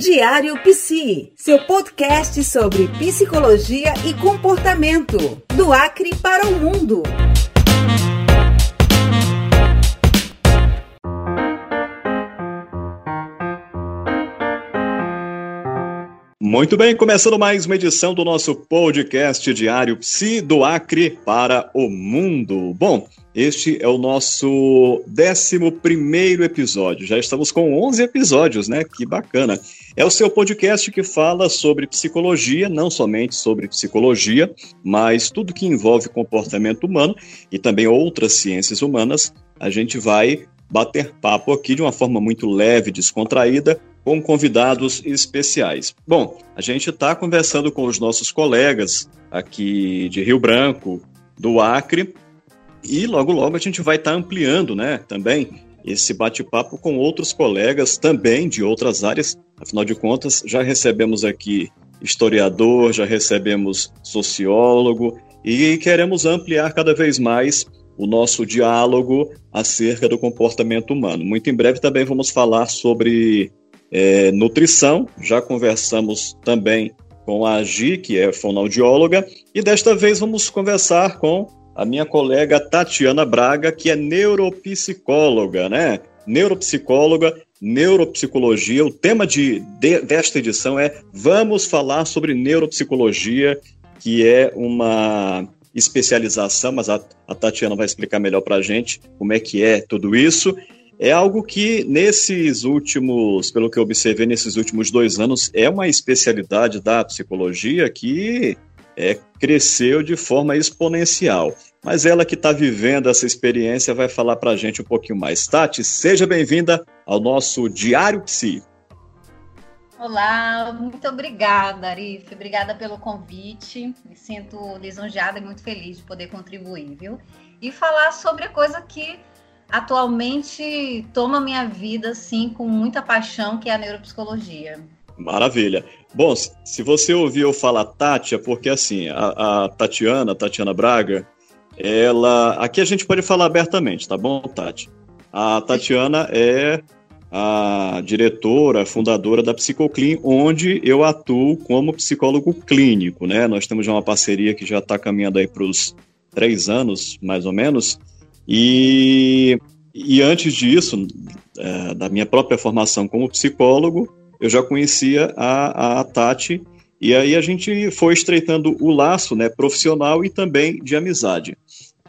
Diário Psi, seu podcast sobre psicologia e comportamento, do Acre para o mundo. Muito bem, começando mais uma edição do nosso podcast diário Psi do Acre para o Mundo. Bom, este é o nosso 11 episódio. Já estamos com 11 episódios, né? Que bacana. É o seu podcast que fala sobre psicologia, não somente sobre psicologia, mas tudo que envolve comportamento humano e também outras ciências humanas. A gente vai bater papo aqui de uma forma muito leve, descontraída, com convidados especiais. Bom, a gente está conversando com os nossos colegas aqui de Rio Branco, do Acre, e logo logo a gente vai estar tá ampliando, né, também esse bate-papo com outros colegas também de outras áreas. Afinal de contas, já recebemos aqui historiador, já recebemos sociólogo e queremos ampliar cada vez mais o nosso diálogo acerca do comportamento humano. Muito em breve também vamos falar sobre é, nutrição. Já conversamos também com a Gi, que é fonoaudióloga, e desta vez vamos conversar com a minha colega Tatiana Braga, que é neuropsicóloga, né? Neuropsicóloga, neuropsicologia. O tema de, de, desta edição é Vamos falar sobre neuropsicologia, que é uma especialização, mas a, a Tatiana vai explicar melhor para a gente como é que é tudo isso. É algo que nesses últimos, pelo que eu observei nesses últimos dois anos, é uma especialidade da psicologia que é, cresceu de forma exponencial. Mas ela que está vivendo essa experiência vai falar para a gente um pouquinho mais. Tati, seja bem-vinda ao nosso Diário Psi. Olá, muito obrigada, Arif. Obrigada pelo convite. Me sinto lisonjeada e muito feliz de poder contribuir, viu? E falar sobre a coisa que atualmente toma minha vida assim com muita paixão, que é a neuropsicologia. Maravilha. Bom, se você ouviu falar Tati, é porque assim, a, a Tatiana, Tatiana Braga, ela. Aqui a gente pode falar abertamente, tá bom, Tati? A Tatiana é a diretora, fundadora da Psicoclin, onde eu atuo como psicólogo clínico, né? Nós temos uma parceria que já está caminhando aí para os três anos, mais ou menos, e, e antes disso, é, da minha própria formação como psicólogo, eu já conhecia a, a Tati, e aí a gente foi estreitando o laço né, profissional e também de amizade.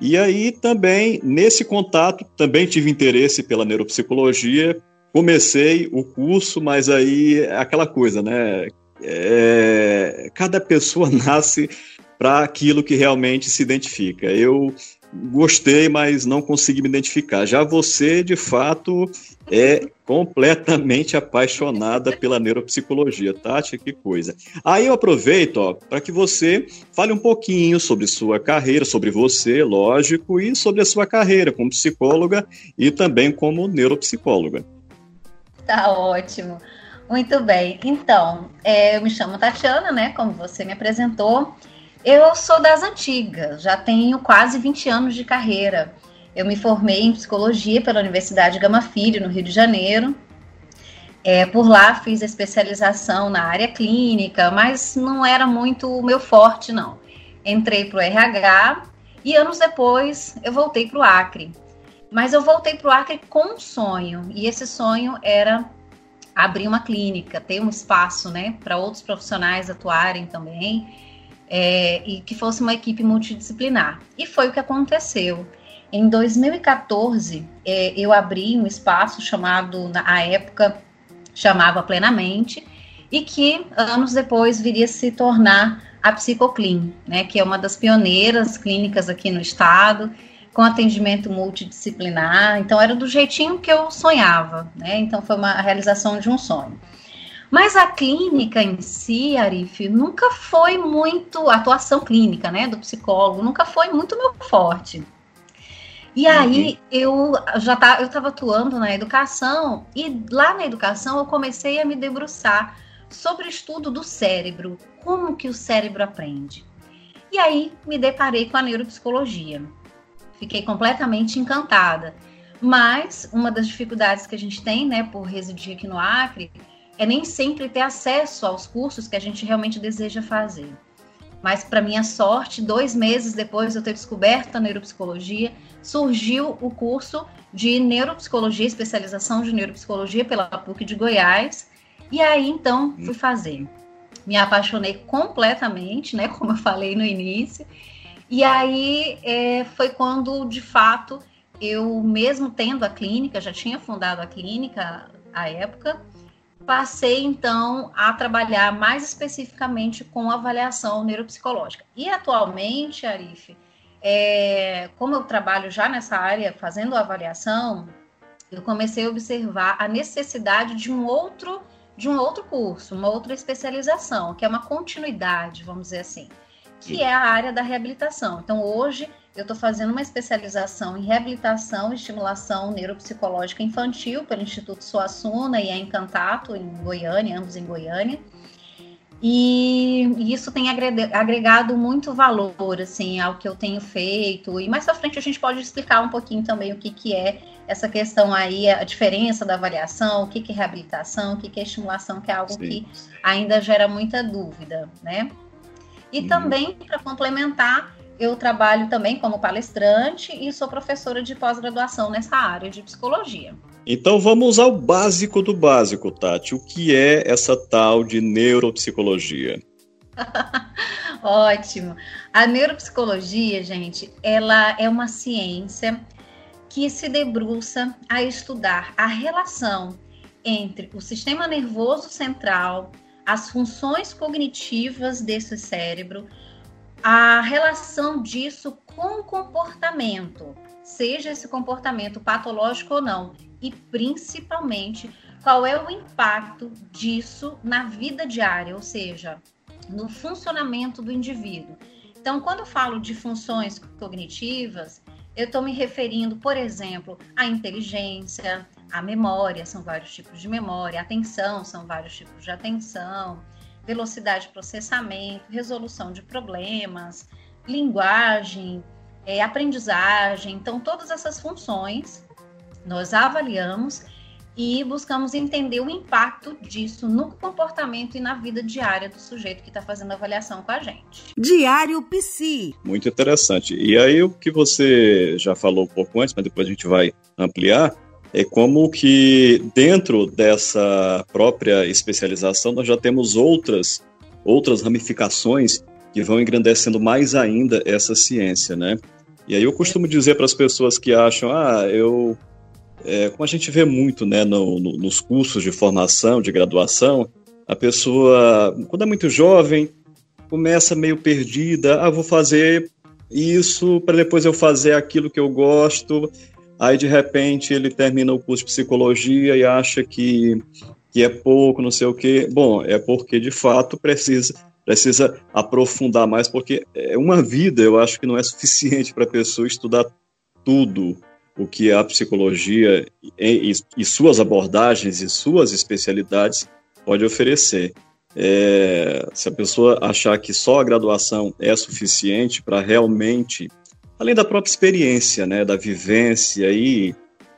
E aí também, nesse contato, também tive interesse pela neuropsicologia, comecei o curso, mas aí é aquela coisa, né? É, cada pessoa nasce para aquilo que realmente se identifica. Eu gostei, mas não consegui me identificar. Já você, de fato, é completamente apaixonada pela neuropsicologia. Tati, que coisa. Aí eu aproveito para que você fale um pouquinho sobre sua carreira, sobre você, lógico, e sobre a sua carreira como psicóloga e também como neuropsicóloga. Tá ótimo. Muito bem. Então, é, eu me chamo Tatiana, né? Como você me apresentou. Eu sou das antigas, já tenho quase 20 anos de carreira. Eu me formei em psicologia pela Universidade Gama Filho, no Rio de Janeiro. É, por lá fiz especialização na área clínica, mas não era muito o meu forte, não. Entrei para o RH e anos depois eu voltei para o Acre. Mas eu voltei para o Acre com um sonho, e esse sonho era abrir uma clínica, ter um espaço né, para outros profissionais atuarem também é, e que fosse uma equipe multidisciplinar. E foi o que aconteceu. Em 2014, é, eu abri um espaço chamado, na época, chamava Plenamente, e que anos depois viria se tornar a Psicoclin, né, que é uma das pioneiras clínicas aqui no estado, com atendimento multidisciplinar. Então, era do jeitinho que eu sonhava, né? Então, foi uma realização de um sonho. Mas a clínica em si, Arif, nunca foi muito, a atuação clínica, né, do psicólogo, nunca foi muito meu forte. E uhum. aí eu já tá, eu estava atuando na educação e lá na educação eu comecei a me debruçar sobre o estudo do cérebro, como que o cérebro aprende. E aí me deparei com a neuropsicologia. Fiquei completamente encantada. Mas uma das dificuldades que a gente tem, né, por residir aqui no Acre, é nem sempre ter acesso aos cursos que a gente realmente deseja fazer. Mas, para minha sorte, dois meses depois de eu ter descoberto a neuropsicologia, surgiu o curso de neuropsicologia, especialização de neuropsicologia pela PUC de Goiás. E aí, então, fui fazer. Me apaixonei completamente, né? Como eu falei no início. E aí é, foi quando, de fato, eu, mesmo tendo a clínica, já tinha fundado a clínica à época, passei então a trabalhar mais especificamente com avaliação neuropsicológica. E atualmente, Arif, é, como eu trabalho já nessa área fazendo avaliação, eu comecei a observar a necessidade de um outro de um outro curso, uma outra especialização, que é uma continuidade, vamos dizer assim, que é a área da reabilitação. Então, hoje eu estou fazendo uma especialização em reabilitação e estimulação neuropsicológica infantil pelo Instituto Suassuna e a Encantato, em Goiânia, ambos em Goiânia. E, isso tem agregado muito valor assim ao que eu tenho feito. E mais à frente a gente pode explicar um pouquinho também o que, que é essa questão aí, a diferença da avaliação, o que, que é reabilitação, o que, que é estimulação, que é algo Sim. que ainda gera muita dúvida, né? E hum. também, para complementar, eu trabalho também como palestrante e sou professora de pós-graduação nessa área de psicologia. Então vamos ao básico do básico, Tati. O que é essa tal de neuropsicologia? Ótimo. A neuropsicologia, gente, ela é uma ciência que se debruça a estudar a relação entre o sistema nervoso central, as funções cognitivas desse cérebro, a relação disso com o comportamento, seja esse comportamento patológico ou não, e principalmente qual é o impacto disso na vida diária, ou seja, no funcionamento do indivíduo. Então, quando eu falo de funções cognitivas, eu estou me referindo, por exemplo, à inteligência, à memória, são vários tipos de memória, atenção, são vários tipos de atenção, velocidade de processamento, resolução de problemas, linguagem, é, aprendizagem. Então, todas essas funções nós avaliamos e buscamos entender o impacto disso no comportamento e na vida diária do sujeito que está fazendo a avaliação com a gente. Diário Psi. Muito interessante. E aí, o que você já falou um pouco antes, mas depois a gente vai ampliar, é como que dentro dessa própria especialização nós já temos outras outras ramificações que vão engrandecendo mais ainda essa ciência, né? E aí eu costumo dizer para as pessoas que acham, ah, eu é, como a gente vê muito, né, no, no, nos cursos de formação, de graduação, a pessoa, quando é muito jovem, começa meio perdida, ah, vou fazer isso para depois eu fazer aquilo que eu gosto, Aí, de repente, ele termina o curso de psicologia e acha que, que é pouco, não sei o quê. Bom, é porque, de fato, precisa, precisa aprofundar mais, porque é uma vida, eu acho que não é suficiente para a pessoa estudar tudo o que a psicologia e, e, suas abordagens e suas especialidades pode oferecer. É, se a pessoa achar que só a graduação é suficiente para realmente além da própria experiência, né, da vivência e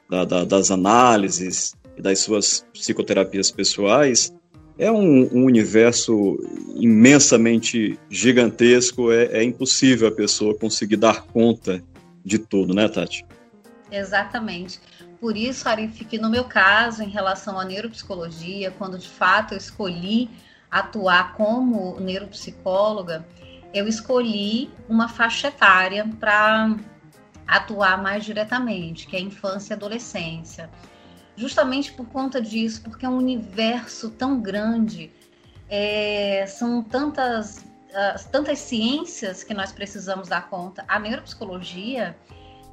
da, da, das análises e das suas psicoterapias pessoais, é um, um universo imensamente gigantesco, é, é, impossível a pessoa conseguir dar conta de tudo, né, Tati? Exatamente. Por isso, Arif, que no meu caso, em relação à neuropsicologia, quando de fato eu escolhi atuar como neuropsicóloga, eu escolhi uma faixa etária para atuar mais diretamente, que é a infância e adolescência. Justamente por conta disso, porque é um universo tão grande, é, são tantas, uh, tantas ciências que nós precisamos dar conta. A neuropsicologia,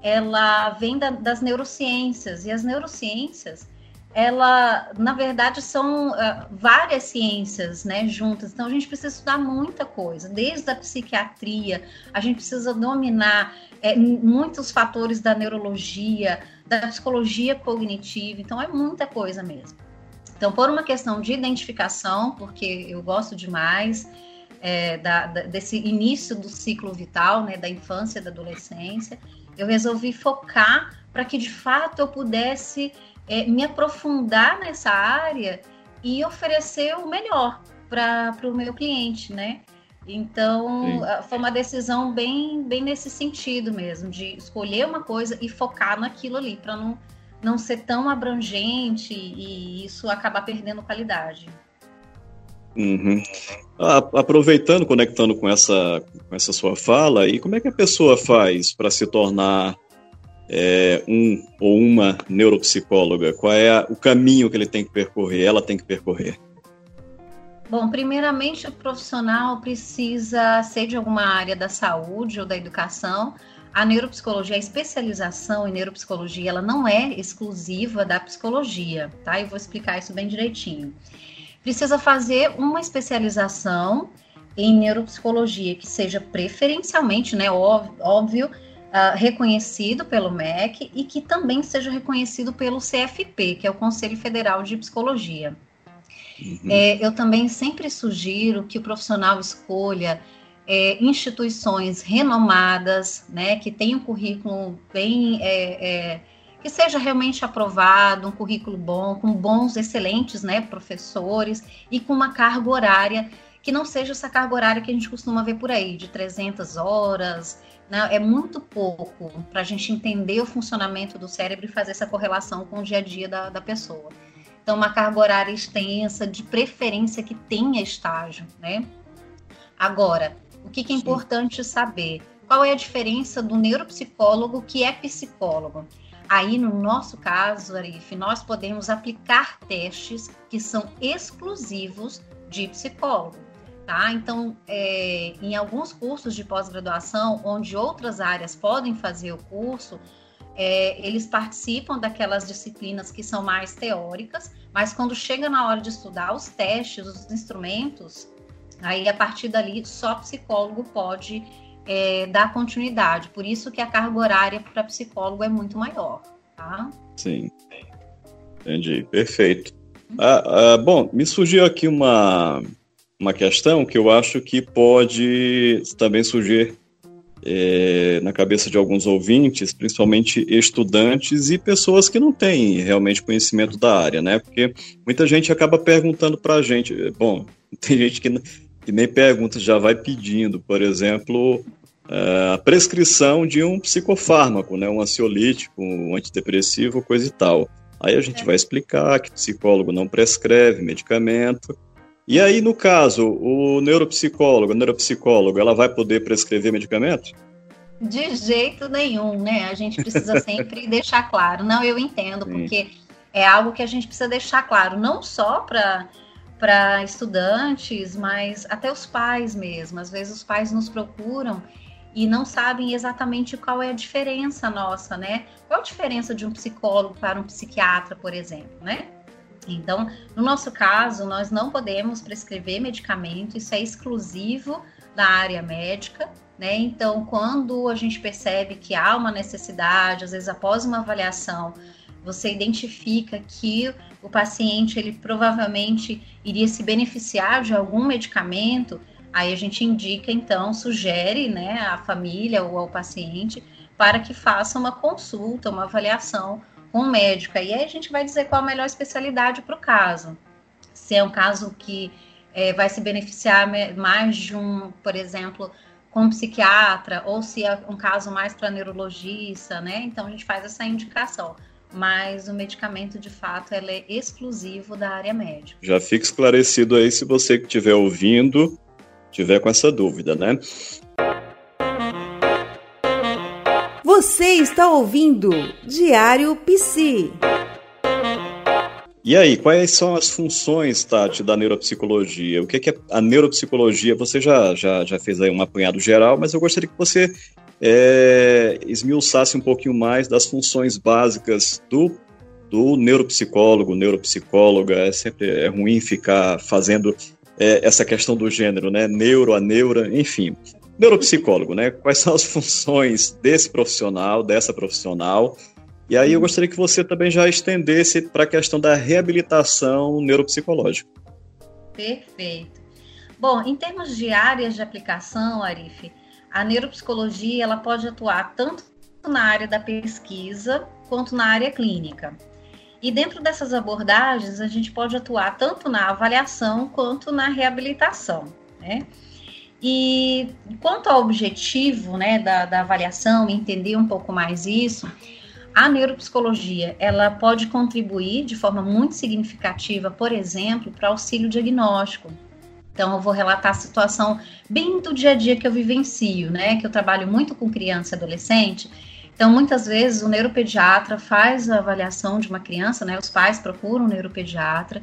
ela vem da, das neurociências, e as neurociências, ela, na verdade, são uh, várias ciências né, juntas. Então, a gente precisa estudar muita coisa, desde a psiquiatria, a gente precisa dominar é, muitos fatores da neurologia, da psicologia cognitiva. Então, é muita coisa mesmo. Então, por uma questão de identificação, porque eu gosto demais é, da, da, desse início do ciclo vital, né, da infância da adolescência, eu resolvi focar para que de fato eu pudesse é, me aprofundar nessa área e oferecer o melhor para o meu cliente, né? Então, Sim. Foi uma decisão bem, bem nesse sentido mesmo, de escolher uma coisa e focar naquilo ali, para não, não ser tão abrangente e isso acabar perdendo qualidade. Uhum. Aproveitando, conectando com essa, com essa sua fala, e como é que a pessoa faz para se tornar é, um ou uma neuropsicóloga? Qual é a, o caminho que ele tem que percorrer, ela tem que percorrer? Bom, primeiramente o profissional precisa ser de alguma área da saúde ou da educação. A neuropsicologia, a especialização em neuropsicologia, ela não é exclusiva da psicologia, tá? Eu vou explicar isso bem direitinho. Precisa fazer uma especialização em neuropsicologia que seja preferencialmente, né, óbvio, uh, reconhecido pelo MEC e que também seja reconhecido pelo CFP, que é o Conselho Federal de Psicologia. Uhum. É, eu também sempre sugiro que o profissional escolha é, instituições renomadas, né, que tenham um currículo bem, é, é, que seja realmente aprovado, um currículo bom, com bons, excelentes, né, professores e com uma carga horária que não seja essa carga horária que a gente costuma ver por aí, de 300 horas, né, é muito pouco para a gente entender o funcionamento do cérebro e fazer essa correlação com o dia a dia da, da pessoa. Então, uma carga horária extensa, de preferência que tenha estágio, né? Agora, o que, que é Sim. importante saber? Qual é a diferença do neuropsicólogo que é psicólogo? Aí, no nosso caso, Arif, nós podemos aplicar testes que são exclusivos de psicólogo. Tá? Então, é, em alguns cursos de pós-graduação, onde outras áreas podem fazer o curso, é, eles participam daquelas disciplinas que são mais teóricas, mas quando chega na hora de estudar os testes, os instrumentos, aí a partir dali só psicólogo pode é, dar continuidade. Por isso que a carga horária para psicólogo é muito maior, tá? Sim, entendi, perfeito. Ah, ah, bom, me surgiu aqui uma, uma questão que eu acho que pode também surgir é, na cabeça de alguns ouvintes, principalmente estudantes e pessoas que não têm realmente conhecimento da área, né? Porque muita gente acaba perguntando para a gente, bom, tem gente que, que nem pergunta, já vai pedindo, por exemplo, a prescrição de um psicofármaco, né? Um ansiolítico, um antidepressivo, coisa e tal. Aí a gente é. vai explicar que psicólogo não prescreve medicamento, e aí, no caso, o neuropsicólogo, a neuropsicóloga, ela vai poder prescrever medicamento? De jeito nenhum, né? A gente precisa sempre deixar claro. Não, eu entendo, Sim. porque é algo que a gente precisa deixar claro, não só para para estudantes, mas até os pais mesmo. Às vezes os pais nos procuram e não sabem exatamente qual é a diferença nossa, né? Qual a diferença de um psicólogo para um psiquiatra, por exemplo, né? Então, no nosso caso, nós não podemos prescrever medicamento, isso é exclusivo da área médica, né? Então, quando a gente percebe que há uma necessidade, às vezes após uma avaliação, você identifica que o paciente ele provavelmente iria se beneficiar de algum medicamento, aí a gente indica então, sugere, né, à família ou ao paciente para que faça uma consulta, uma avaliação com o médico. Aí a gente vai dizer qual a melhor especialidade para o caso. Se é um caso que é, vai se beneficiar mais de um, por exemplo, com um psiquiatra, ou se é um caso mais para neurologista, né? Então a gente faz essa indicação. Mas o medicamento, de fato, ele é exclusivo da área médica. Já fica esclarecido aí se você que estiver ouvindo tiver com essa dúvida, né? Você está ouvindo Diário Psi. E aí, quais são as funções, Tati, da neuropsicologia? O que é a neuropsicologia? Você já, já, já fez aí um apanhado geral, mas eu gostaria que você é, esmiuçasse um pouquinho mais das funções básicas do, do neuropsicólogo, neuropsicóloga. É sempre é ruim ficar fazendo é, essa questão do gênero, né? Neuro, a neura, enfim neuropsicólogo, né? Quais são as funções desse profissional, dessa profissional? E aí eu gostaria que você também já estendesse para a questão da reabilitação neuropsicológica. Perfeito. Bom, em termos de áreas de aplicação, Arif, a neuropsicologia ela pode atuar tanto na área da pesquisa quanto na área clínica. E dentro dessas abordagens, a gente pode atuar tanto na avaliação quanto na reabilitação, né? E quanto ao objetivo né, da, da avaliação, entender um pouco mais isso, a neuropsicologia ela pode contribuir de forma muito significativa, por exemplo, para auxílio diagnóstico. Então, eu vou relatar a situação bem do dia a dia que eu vivencio, né? Que eu trabalho muito com criança e adolescente. Então, muitas vezes o neuropediatra faz a avaliação de uma criança, né? Os pais procuram o neuropediatra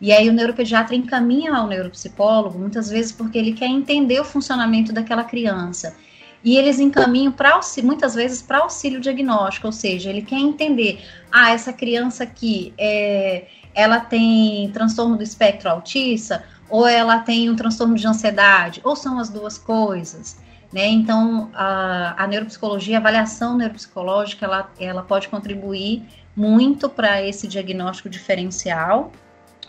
e aí o neuropediatra encaminha ao neuropsicólogo, muitas vezes porque ele quer entender o funcionamento daquela criança. E eles encaminham para muitas vezes para auxílio diagnóstico, ou seja, ele quer entender, ah, essa criança aqui é, ela tem transtorno do espectro autista, ou ela tem um transtorno de ansiedade, ou são as duas coisas. Né? Então, a, a neuropsicologia, a avaliação neuropsicológica, ela, ela pode contribuir muito para esse diagnóstico diferencial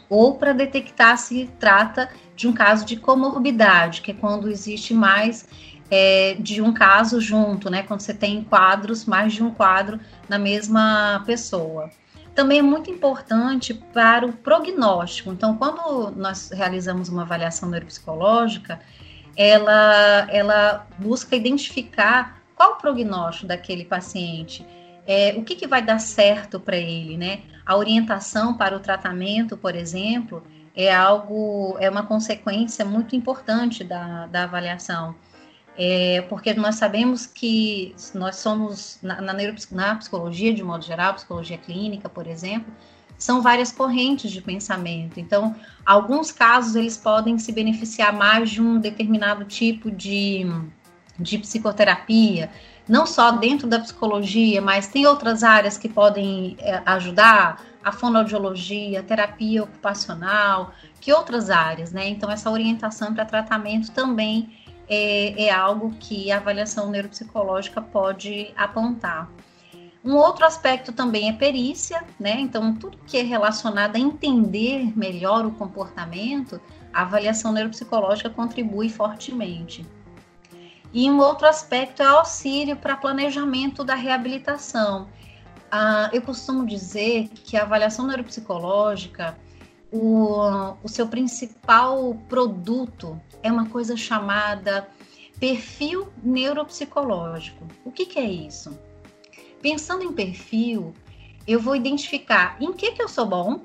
ou para detectar se trata de um caso de comorbidade, que é quando existe mais é, de um caso junto, né? Quando você tem quadros, mais de um quadro na mesma pessoa. Também é muito importante para o prognóstico. Então, quando nós realizamos uma avaliação neuropsicológica, ela, ela busca identificar qual o prognóstico daquele paciente, é, o que, que vai dar certo para ele, né? A orientação para o tratamento, por exemplo, é algo, é uma consequência muito importante da, da avaliação. É, porque nós sabemos que nós somos, na, na, na psicologia, de modo geral, psicologia clínica, por exemplo, são várias correntes de pensamento. Então, alguns casos eles podem se beneficiar mais de um determinado tipo de, de psicoterapia, não só dentro da psicologia, mas tem outras áreas que podem é, ajudar, a fonoaudiologia, a terapia ocupacional, que outras áreas, né? Então, essa orientação para tratamento também é, é algo que a avaliação neuropsicológica pode apontar. Um outro aspecto também é perícia, né? Então, tudo que é relacionado a entender melhor o comportamento, a avaliação neuropsicológica contribui fortemente. E um outro aspecto é auxílio para planejamento da reabilitação. Ah, eu costumo dizer que a avaliação neuropsicológica, o, o seu principal produto é uma coisa chamada perfil neuropsicológico. O que, que é isso? Pensando em perfil, eu vou identificar em que, que eu sou bom,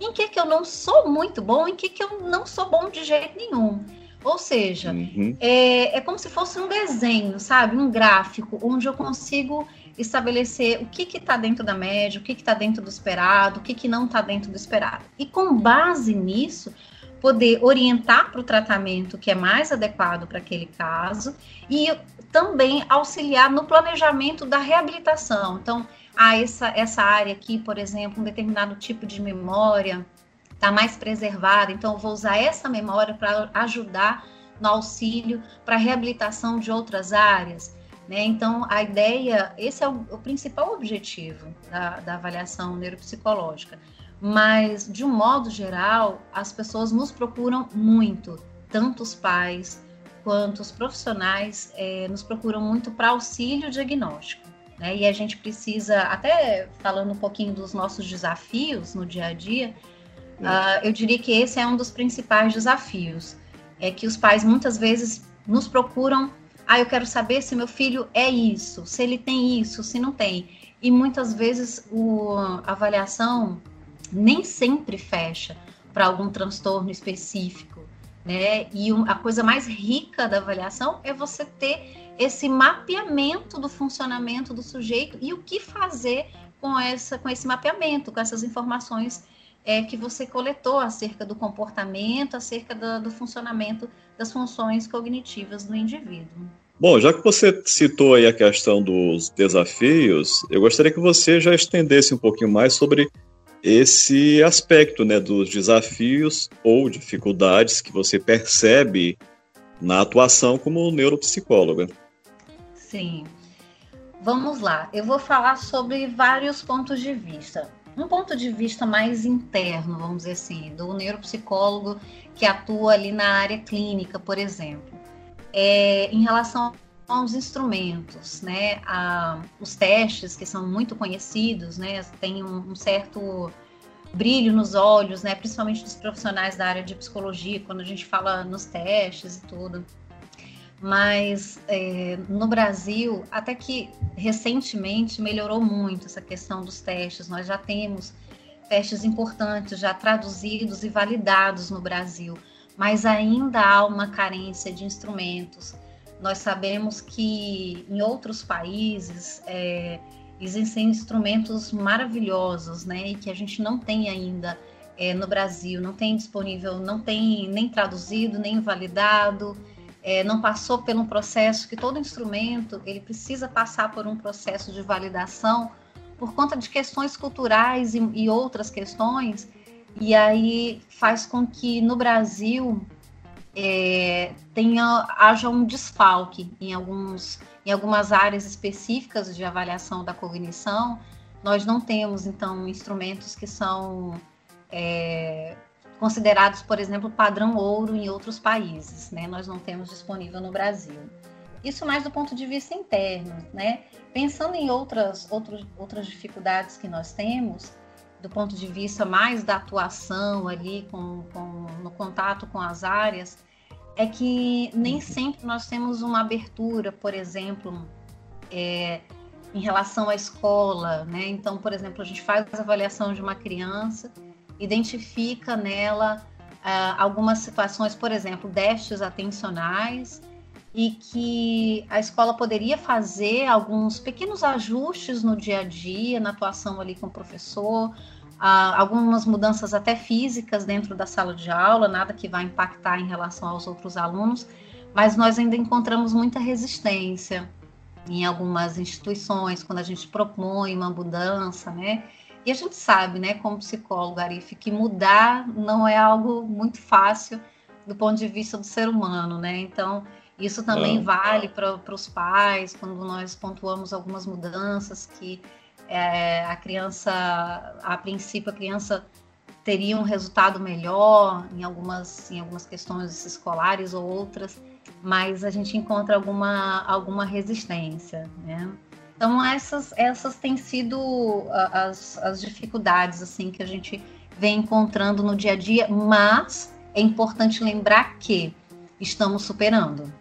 em que, que eu não sou muito bom, em que, que eu não sou bom de jeito nenhum. Ou seja, uhum. é, é como se fosse um desenho, sabe? Um gráfico, onde eu consigo estabelecer o que está dentro da média, o que está dentro do esperado, o que, que não está dentro do esperado. E com base nisso, poder orientar para o tratamento que é mais adequado para aquele caso e também auxiliar no planejamento da reabilitação. Então, ah, essa, essa área aqui, por exemplo, um determinado tipo de memória está mais preservada, então vou usar essa memória para ajudar no auxílio para reabilitação de outras áreas. Né? Então, a ideia, esse é o, o principal objetivo da, da avaliação neuropsicológica. Mas, de um modo geral, as pessoas nos procuram muito, tanto os pais quanto os profissionais é, nos procuram muito para auxílio diagnóstico. Né? E a gente precisa, até falando um pouquinho dos nossos desafios no dia a dia, uh, eu diria que esse é um dos principais desafios. É que os pais muitas vezes nos procuram ah, eu quero saber se meu filho é isso, se ele tem isso, se não tem. E muitas vezes o, a avaliação nem sempre fecha para algum transtorno específico, né? E um, a coisa mais rica da avaliação é você ter esse mapeamento do funcionamento do sujeito e o que fazer com essa com esse mapeamento, com essas informações é, que você coletou acerca do comportamento, acerca do, do funcionamento das funções cognitivas do indivíduo. Bom, já que você citou aí a questão dos desafios, eu gostaria que você já estendesse um pouquinho mais sobre esse aspecto, né, dos desafios ou dificuldades que você percebe na atuação como neuropsicóloga. Sim. Vamos lá. Eu vou falar sobre vários pontos de vista um ponto de vista mais interno, vamos dizer assim, do neuropsicólogo que atua ali na área clínica, por exemplo, é, em relação aos instrumentos, né? A, os testes que são muito conhecidos, né? Tem um, um, certo brilho nos olhos, né? Principalmente dos profissionais da área de psicologia, quando a gente fala nos testes e tudo. Mas é, no Brasil, até que recentemente melhorou muito essa questão dos testes. Nós já temos testes importantes, já traduzidos e validados no Brasil, mas ainda há uma carência de instrumentos. Nós sabemos que em outros países é, existem instrumentos maravilhosos, né, e que a gente não tem ainda é, no Brasil, não tem disponível, não tem nem traduzido, nem validado é, não passou por um processo que todo instrumento ele precisa passar por um processo de validação por conta de questões culturais e, e outras questões. E aí faz com que no Brasil é, tenha haja um desfalque em alguns em algumas áreas específicas de avaliação da cognição. Nós não temos então instrumentos que são é, considerados, por exemplo, padrão ouro em outros países, né? Nós não temos disponível no Brasil. Isso mais do ponto de vista interno, né? Pensando em outras, outros, outras dificuldades que nós temos, do ponto de vista mais da atuação ali, com, com, no contato com as áreas, é que nem sempre nós temos uma abertura, por exemplo, é, em relação à escola, né? Então, por exemplo, a gente faz a avaliação de uma criança identifica nela uh, algumas situações, por exemplo, déficits atencionais, e que a escola poderia fazer alguns pequenos ajustes no dia a dia, na atuação ali com o professor, uh, algumas mudanças até físicas dentro da sala de aula, nada que vai impactar em relação aos outros alunos, mas nós ainda encontramos muita resistência em algumas instituições quando a gente propõe uma mudança, né? E a gente sabe, né, como psicólogo, Arif, que mudar não é algo muito fácil do ponto de vista do ser humano, né? Então, isso também não. vale para os pais, quando nós pontuamos algumas mudanças que é, a criança, a princípio, a criança teria um resultado melhor em algumas, em algumas questões escolares ou outras, mas a gente encontra alguma, alguma resistência, né? Então essas, essas têm sido as, as dificuldades assim que a gente vem encontrando no dia a dia, mas é importante lembrar que estamos superando.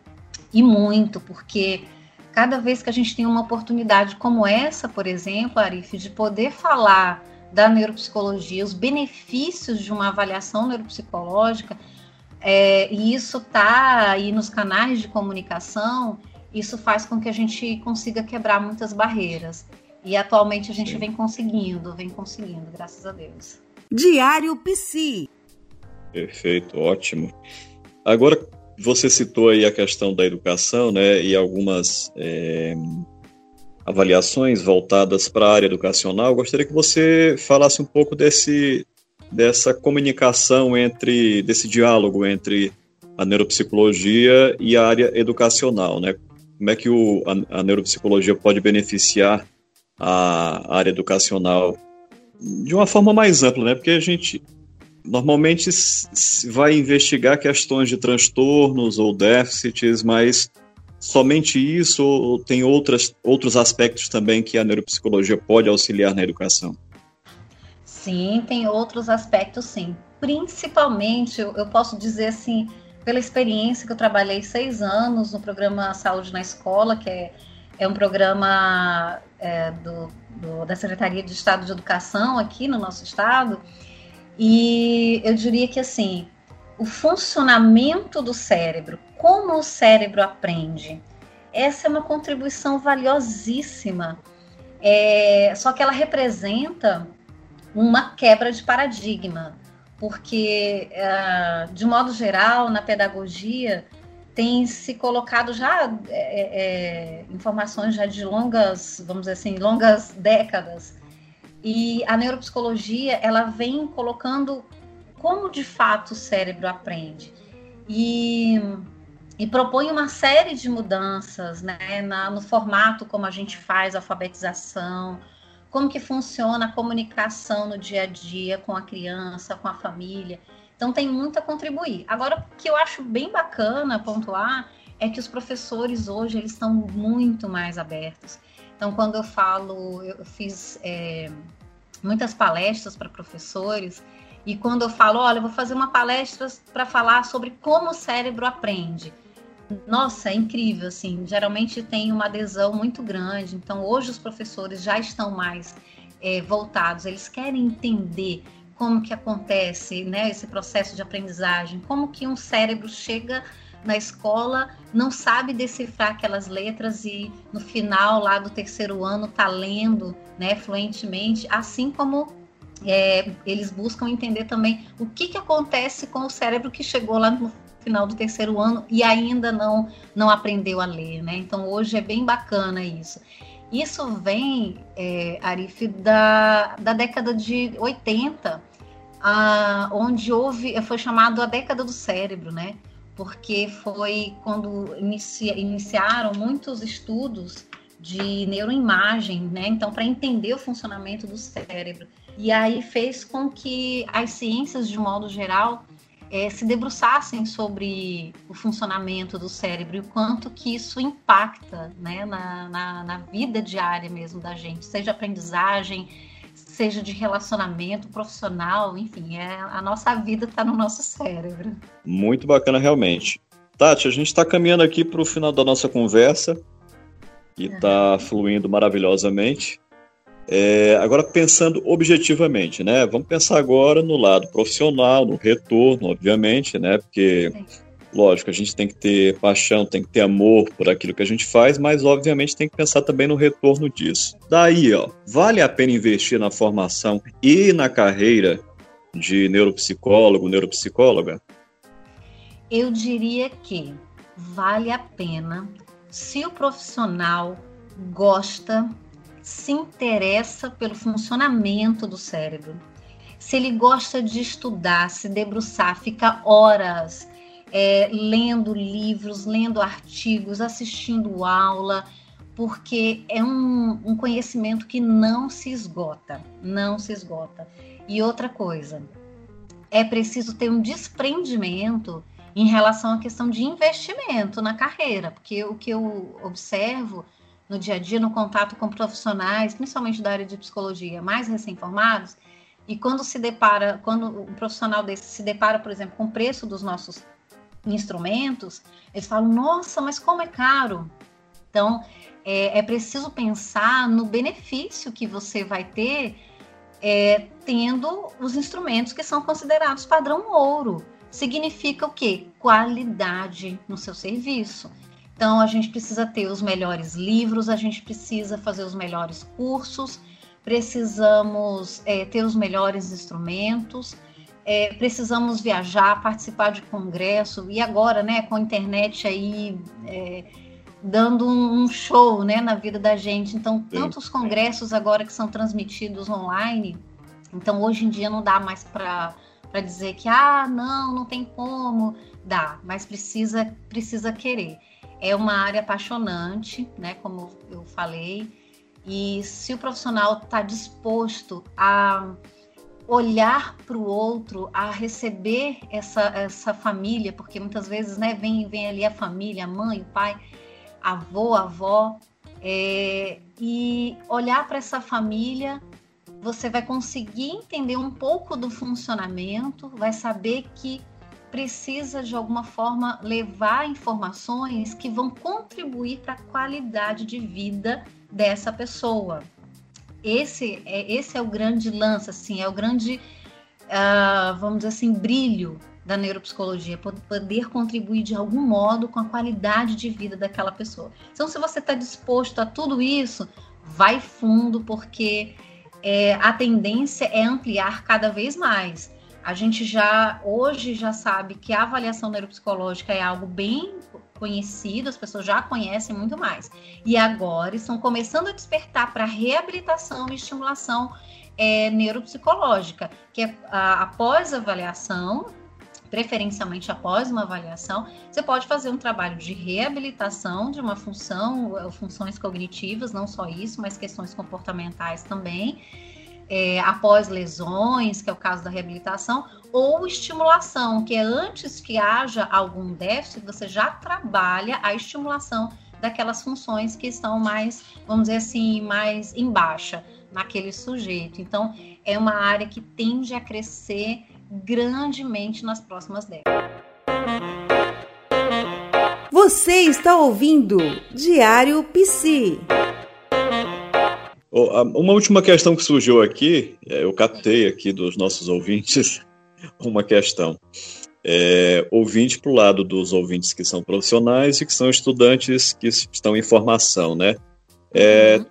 E muito, porque cada vez que a gente tem uma oportunidade como essa, por exemplo, Arif, de poder falar da neuropsicologia, os benefícios de uma avaliação neuropsicológica, é, e isso está aí nos canais de comunicação, isso faz com que a gente consiga quebrar muitas barreiras. E atualmente a gente Sim. vem conseguindo, vem conseguindo, graças a Deus. Diário Psi. Perfeito, ótimo. Agora, você citou aí a questão da educação, né, e algumas é, avaliações voltadas para a área educacional. gostaria que você falasse um pouco desse, dessa comunicação entre, desse diálogo entre a neuropsicologia e a área educacional, né? Como é que o, a, a neuropsicologia pode beneficiar a área educacional de uma forma mais ampla, né? Porque a gente normalmente vai investigar questões de transtornos ou déficits, mas somente isso ou tem outras, outros aspectos também que a neuropsicologia pode auxiliar na educação? Sim, tem outros aspectos, sim. Principalmente, eu posso dizer assim, pela experiência que eu trabalhei seis anos no programa Saúde na Escola, que é, é um programa é, do, do, da Secretaria de Estado de Educação aqui no nosso estado. E eu diria que assim, o funcionamento do cérebro, como o cérebro aprende, essa é uma contribuição valiosíssima. É, só que ela representa uma quebra de paradigma porque, uh, de modo geral, na pedagogia, tem se colocado já é, é, informações já de longas, vamos dizer assim, longas décadas. E a neuropsicologia, ela vem colocando como de fato o cérebro aprende. E, e propõe uma série de mudanças né, na, no formato como a gente faz a alfabetização, como que funciona a comunicação no dia a dia com a criança, com a família. Então tem muito a contribuir. Agora, o que eu acho bem bacana pontuar é que os professores hoje eles estão muito mais abertos. Então, quando eu falo, eu fiz é, muitas palestras para professores e quando eu falo, olha, eu vou fazer uma palestra para falar sobre como o cérebro aprende. Nossa, é incrível, assim. Geralmente tem uma adesão muito grande. Então, hoje os professores já estão mais é, voltados. Eles querem entender como que acontece, né, esse processo de aprendizagem, como que um cérebro chega na escola, não sabe decifrar aquelas letras e no final lá do terceiro ano tá lendo, né, fluentemente, assim como é, eles buscam entender também o que, que acontece com o cérebro que chegou lá no final do terceiro ano e ainda não não aprendeu a ler, né? Então hoje é bem bacana isso. Isso vem, é, Arif, da, da década de 80, a, onde houve, foi chamado a década do cérebro, né? Porque foi quando inicia, iniciaram muitos estudos de neuroimagem, né? Então, para entender o funcionamento do cérebro. E aí fez com que as ciências, de modo geral, é, se debruçassem sobre o funcionamento do cérebro e o quanto que isso impacta né, na, na, na vida diária mesmo da gente, seja aprendizagem, seja de relacionamento profissional, enfim, é, a nossa vida está no nosso cérebro. Muito bacana, realmente. Tati, a gente está caminhando aqui para o final da nossa conversa e está uhum. fluindo maravilhosamente. É, agora, pensando objetivamente, né? Vamos pensar agora no lado profissional, no retorno, obviamente, né? Porque, lógico, a gente tem que ter paixão, tem que ter amor por aquilo que a gente faz, mas, obviamente, tem que pensar também no retorno disso. Daí, ó, vale a pena investir na formação e na carreira de neuropsicólogo, neuropsicóloga? Eu diria que vale a pena se o profissional gosta se interessa pelo funcionamento do cérebro, se ele gosta de estudar, se debruçar, fica horas é, lendo livros, lendo artigos, assistindo aula, porque é um, um conhecimento que não se esgota, não se esgota. E outra coisa, é preciso ter um desprendimento em relação à questão de investimento na carreira, porque o que eu observo no dia a dia, no contato com profissionais, principalmente da área de psicologia, mais recém-formados, e quando se depara, quando um profissional desse se depara, por exemplo, com o preço dos nossos instrumentos, eles falam: nossa, mas como é caro! Então, é, é preciso pensar no benefício que você vai ter é, tendo os instrumentos que são considerados padrão ouro. Significa o quê? Qualidade no seu serviço. Então, a gente precisa ter os melhores livros, a gente precisa fazer os melhores cursos, precisamos é, ter os melhores instrumentos, é, precisamos viajar, participar de congresso, e agora, né, com a internet aí é, dando um show né, na vida da gente. Então, tantos congressos agora que são transmitidos online, então hoje em dia não dá mais para dizer que, ah, não, não tem como. Dá, mas precisa, precisa querer. É uma área apaixonante, né? Como eu falei. E se o profissional está disposto a olhar para o outro, a receber essa, essa família, porque muitas vezes né, vem, vem ali a família, a mãe, o pai, avô, avó, é, e olhar para essa família, você vai conseguir entender um pouco do funcionamento, vai saber que precisa de alguma forma levar informações que vão contribuir para a qualidade de vida dessa pessoa. Esse é, esse é o grande lance, assim, é o grande, uh, vamos dizer assim, brilho da neuropsicologia, poder contribuir de algum modo com a qualidade de vida daquela pessoa. Então, se você está disposto a tudo isso, vai fundo, porque é, a tendência é ampliar cada vez mais. A gente já hoje já sabe que a avaliação neuropsicológica é algo bem conhecido, as pessoas já conhecem muito mais. E agora estão começando a despertar para reabilitação e estimulação é, neuropsicológica, que é a, após a avaliação, preferencialmente após uma avaliação, você pode fazer um trabalho de reabilitação de uma função, funções cognitivas, não só isso, mas questões comportamentais também é, após lesões, que é o caso da reabilitação, ou estimulação, que é antes que haja algum déficit, você já trabalha a estimulação daquelas funções que estão mais, vamos dizer assim, mais em baixa naquele sujeito. Então, é uma área que tende a crescer grandemente nas próximas décadas. Você está ouvindo Diário Psi. Uma última questão que surgiu aqui, é, eu captei aqui dos nossos ouvintes uma questão. É, ouvinte para o lado dos ouvintes que são profissionais e que são estudantes que estão em formação, né? É, uhum.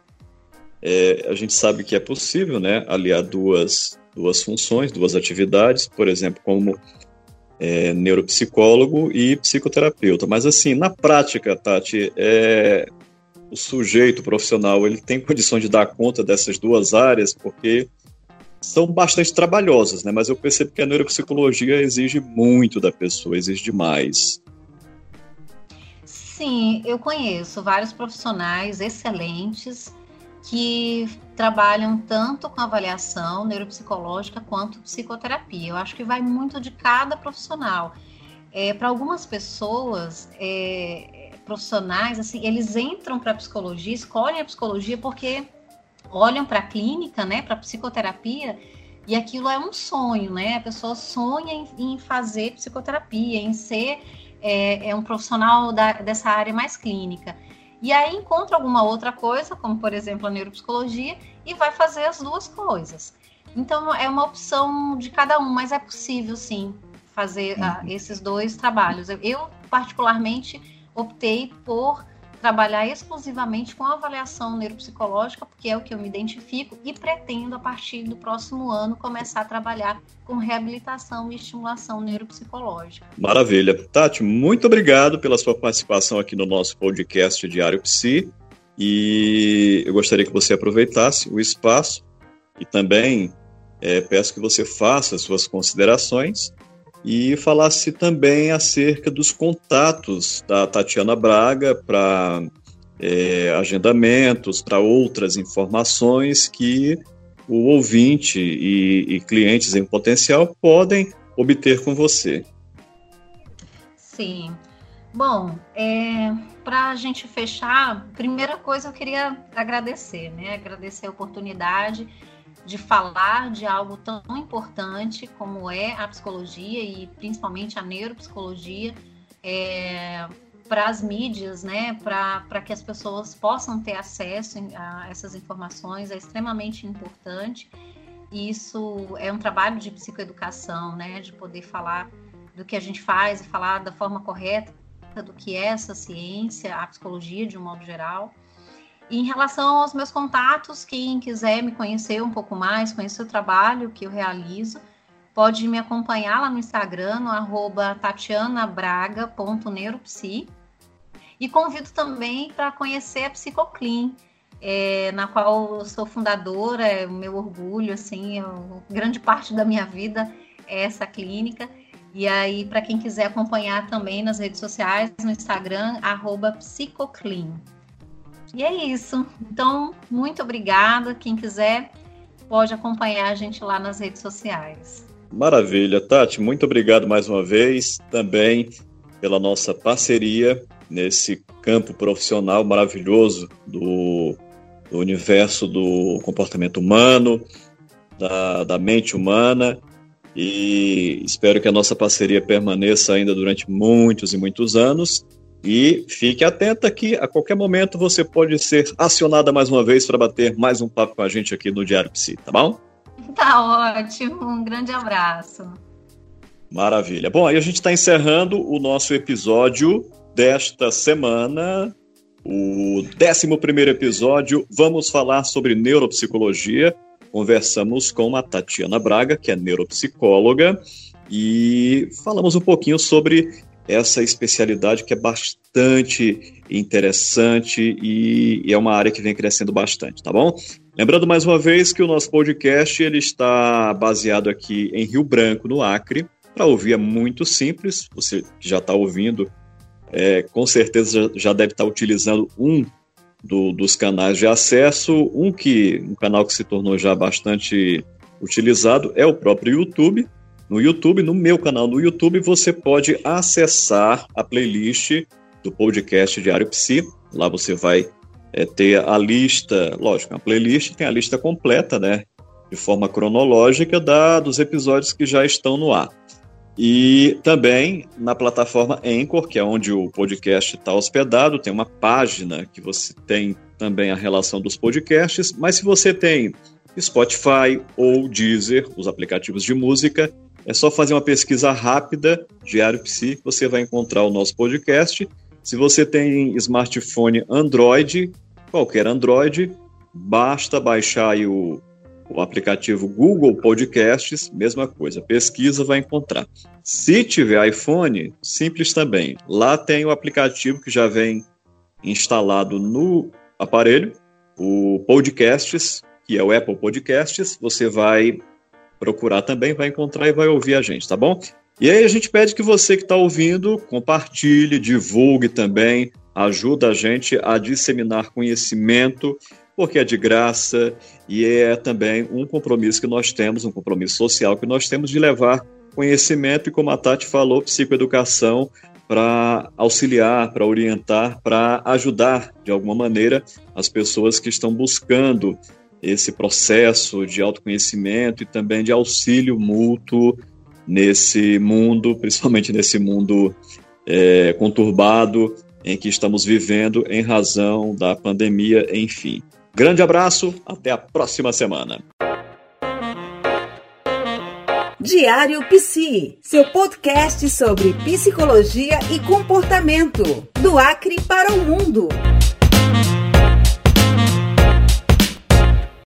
é, a gente sabe que é possível, né, aliar duas, duas funções, duas atividades, por exemplo, como é, neuropsicólogo e psicoterapeuta. Mas assim, na prática, Tati, é, o sujeito profissional ele tem condições de dar conta dessas duas áreas, porque são bastante trabalhosas, né? Mas eu percebo que a neuropsicologia exige muito da pessoa, exige demais. Sim, eu conheço vários profissionais excelentes que trabalham tanto com avaliação neuropsicológica quanto psicoterapia. Eu acho que vai muito de cada profissional. É, Para algumas pessoas, é, profissionais, assim, eles entram para a psicologia, escolhem a psicologia porque olham para a clínica, né, para a psicoterapia, e aquilo é um sonho, né? A pessoa sonha em, em fazer psicoterapia, em ser é, é um profissional da, dessa área mais clínica. E aí encontra alguma outra coisa, como por exemplo a neuropsicologia, e vai fazer as duas coisas. Então é uma opção de cada um, mas é possível sim fazer uh, esses dois trabalhos. Eu, particularmente optei por trabalhar exclusivamente com avaliação neuropsicológica, porque é o que eu me identifico e pretendo a partir do próximo ano começar a trabalhar com reabilitação e estimulação neuropsicológica. Maravilha. Tati, muito obrigado pela sua participação aqui no nosso podcast Diário Psi. E eu gostaria que você aproveitasse o espaço e também é, peço que você faça suas considerações e falasse também acerca dos contatos da Tatiana Braga para é, agendamentos, para outras informações que o ouvinte e, e, clientes em potencial podem obter com você. Sim. Bom, é, para a gente fechar, primeira coisa eu queria agradecer, né? Agradecer a oportunidade de falar de algo tão importante como é a psicologia e principalmente a neuropsicologia é, para as mídias, né, para que as pessoas possam ter acesso a essas informações é extremamente importante. isso é um trabalho de psicoeducação, né, de poder falar do que a gente faz e falar da forma correta do que é essa ciência, a psicologia de um modo geral. Em relação aos meus contatos, quem quiser me conhecer um pouco mais, conhecer o trabalho que eu realizo, pode me acompanhar lá no Instagram, no arroba tatianabraga.neuropsi. E convido também para conhecer a Psicoclean, é, na qual eu sou fundadora, é o meu orgulho, assim, é grande parte da minha vida é essa clínica. E aí, para quem quiser acompanhar também nas redes sociais, no Instagram, arroba Psicoclean. E é isso. Então, muito obrigada. Quem quiser pode acompanhar a gente lá nas redes sociais. Maravilha, Tati. Muito obrigado mais uma vez também pela nossa parceria nesse campo profissional maravilhoso do, do universo do comportamento humano, da, da mente humana. E espero que a nossa parceria permaneça ainda durante muitos e muitos anos e fique atenta que a qualquer momento você pode ser acionada mais uma vez para bater mais um papo com a gente aqui no Diário Psi, tá bom? Tá ótimo, um grande abraço. Maravilha. Bom, aí a gente está encerrando o nosso episódio desta semana, o 11 episódio. Vamos falar sobre neuropsicologia. Conversamos com a Tatiana Braga, que é neuropsicóloga, e falamos um pouquinho sobre essa especialidade que é bastante interessante e, e, é uma área que vem crescendo bastante, tá bom? Lembrando mais uma vez que o nosso podcast ele está baseado aqui em Rio Branco, no Acre. Para ouvir é muito simples, você que já está ouvindo, é, com certeza já, deve estar tá utilizando um do, dos canais de acesso, um que um canal que se tornou já bastante utilizado é o próprio YouTube, no YouTube, no meu canal no YouTube, você pode acessar a playlist do podcast Diário Psi. Lá você vai é, ter a lista, lógico, a playlist tem a lista completa, né? De forma cronológica da, dos episódios que já estão no ar. E também na plataforma Anchor, que é onde o podcast está hospedado, tem uma página que você tem também a relação dos podcasts. Mas se você tem Spotify ou Deezer, os aplicativos de música, é só fazer uma pesquisa rápida, Diário Psi, você vai encontrar o nosso podcast. Se você tem smartphone Android, qualquer Android, basta baixar o, o aplicativo Google Podcasts, mesma coisa, pesquisa, vai encontrar. Se tiver iPhone, simples também. Lá tem o aplicativo que já vem instalado no aparelho, o Podcasts, que é o Apple Podcasts. Você vai procurar também, vai encontrar e vai ouvir a gente, tá bom? E aí a gente pede que você que está ouvindo compartilhe, divulgue também, ajuda a gente a disseminar conhecimento, porque é de graça e é também um compromisso que nós temos, um compromisso social que nós temos de levar conhecimento e, como a Tati falou, psicoeducação para auxiliar, para orientar, para ajudar de alguma maneira as pessoas que estão buscando esse processo de autoconhecimento e também de auxílio mútuo nesse mundo, principalmente nesse mundo é, conturbado em que estamos vivendo em razão da pandemia, enfim. Grande abraço, até a próxima semana. Diário Psi, seu podcast sobre psicologia e comportamento, do Acre para o mundo.